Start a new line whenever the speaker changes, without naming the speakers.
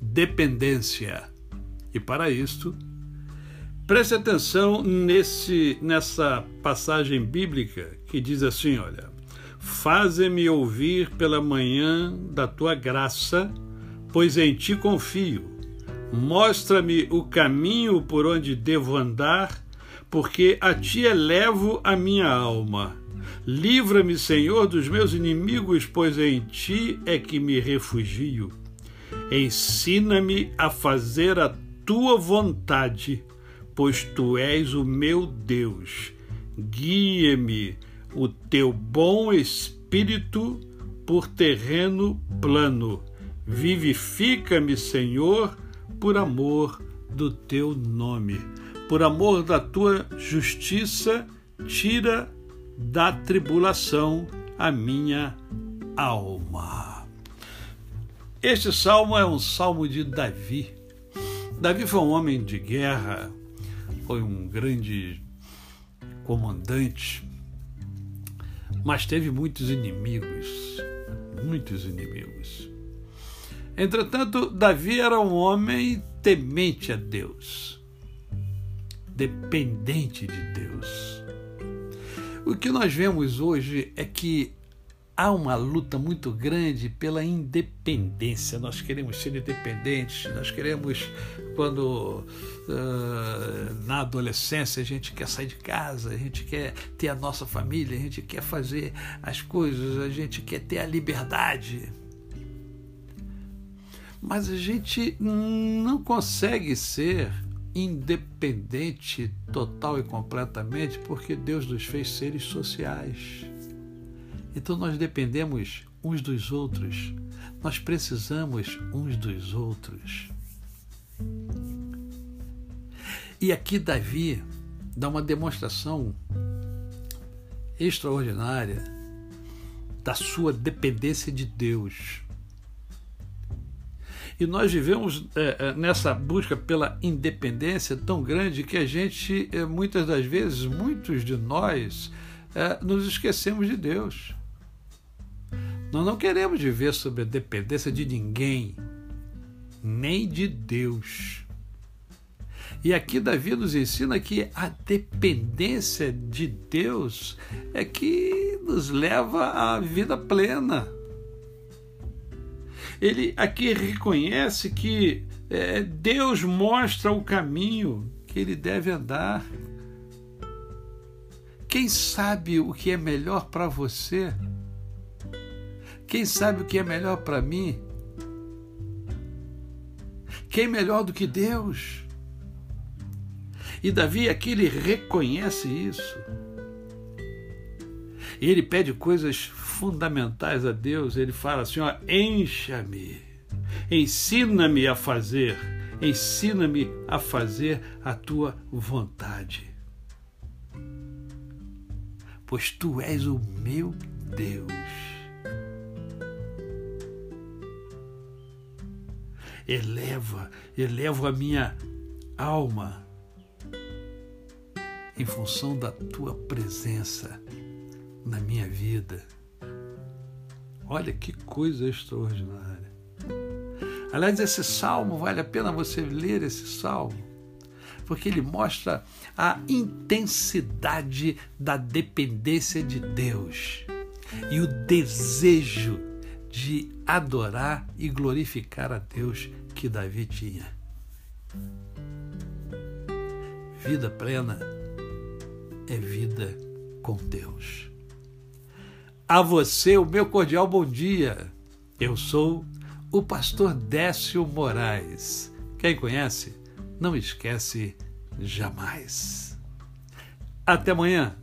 dependência. E para isto, preste atenção nesse nessa passagem bíblica que diz assim, olha: Faze-me ouvir pela manhã da tua graça, pois em ti confio. Mostra-me o caminho por onde devo andar, porque a ti elevo a minha alma. Livra-me, Senhor, dos meus inimigos, pois em ti é que me refugio. Ensina-me a fazer a tua vontade, pois tu és o meu Deus. Guia-me o teu bom espírito por terreno plano. Vivifica-me, Senhor, por amor do teu nome. Por amor da tua justiça, tira da tribulação a minha alma. Este salmo é um salmo de Davi. Davi foi um homem de guerra, foi um grande comandante, mas teve muitos inimigos, muitos inimigos. Entretanto, Davi era um homem temente a Deus, dependente de Deus. O que nós vemos hoje é que há uma luta muito grande pela independência. Nós queremos ser independentes, nós queremos, quando uh, na adolescência a gente quer sair de casa, a gente quer ter a nossa família, a gente quer fazer as coisas, a gente quer ter a liberdade. Mas a gente não consegue ser independente total e completamente porque Deus nos fez seres sociais. Então nós dependemos uns dos outros, nós precisamos uns dos outros. E aqui Davi dá uma demonstração extraordinária da sua dependência de Deus. E nós vivemos é, nessa busca pela independência tão grande que a gente, é, muitas das vezes, muitos de nós, é, nos esquecemos de Deus. Nós não queremos viver sob a dependência de ninguém, nem de Deus. E aqui Davi nos ensina que a dependência de Deus é que nos leva à vida plena. Ele aqui reconhece que é, Deus mostra o caminho que ele deve andar. Quem sabe o que é melhor para você? Quem sabe o que é melhor para mim? Quem melhor do que Deus? E Davi aqui ele reconhece isso. E ele pede coisas fundamentais a Deus. Ele fala assim: ó, encha-me, ensina-me a fazer, ensina-me a fazer a tua vontade. Pois tu és o meu Deus. Eleva, elevo a minha alma em função da tua presença na minha vida. Olha que coisa extraordinária. Aliás, esse salmo, vale a pena você ler esse salmo, porque ele mostra a intensidade da dependência de Deus e o desejo de adorar e glorificar a Deus que Davi tinha. Vida plena é vida com Deus. A você, o meu cordial bom dia. Eu sou o pastor Décio Moraes. Quem conhece, não esquece jamais. Até amanhã.